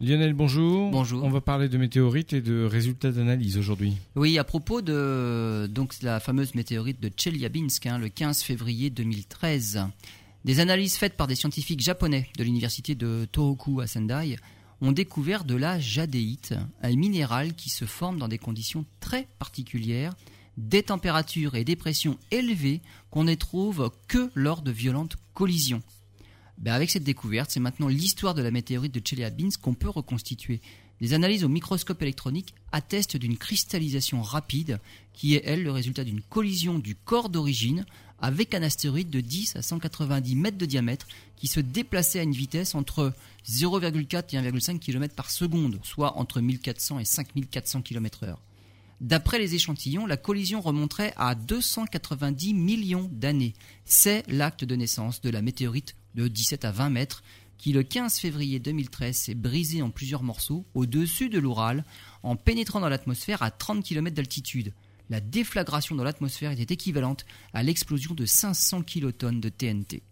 Lionel, bonjour. Bonjour. On va parler de météorites et de résultats d'analyse aujourd'hui. Oui, à propos de donc la fameuse météorite de Chelyabinsk, hein, le 15 février 2013. Des analyses faites par des scientifiques japonais de l'université de Tohoku à Sendai ont découvert de la jadéite, un minéral qui se forme dans des conditions très particulières, des températures et des pressions élevées qu'on ne trouve que lors de violentes collisions. Ben avec cette découverte, c'est maintenant l'histoire de la météorite de Chelyabinsk qu'on peut reconstituer. Les analyses au microscope électronique attestent d'une cristallisation rapide qui est, elle, le résultat d'une collision du corps d'origine avec un astéroïde de 10 à 190 mètres de diamètre qui se déplaçait à une vitesse entre 0,4 et 1,5 km par seconde, soit entre 1400 et 5400 km heure. D'après les échantillons, la collision remonterait à 290 millions d'années. C'est l'acte de naissance de la météorite de 17 à 20 mètres qui le 15 février 2013 s'est brisé en plusieurs morceaux au-dessus de l'Oural en pénétrant dans l'atmosphère à 30 km d'altitude. La déflagration dans l'atmosphère était équivalente à l'explosion de 500 kilotonnes de TNT.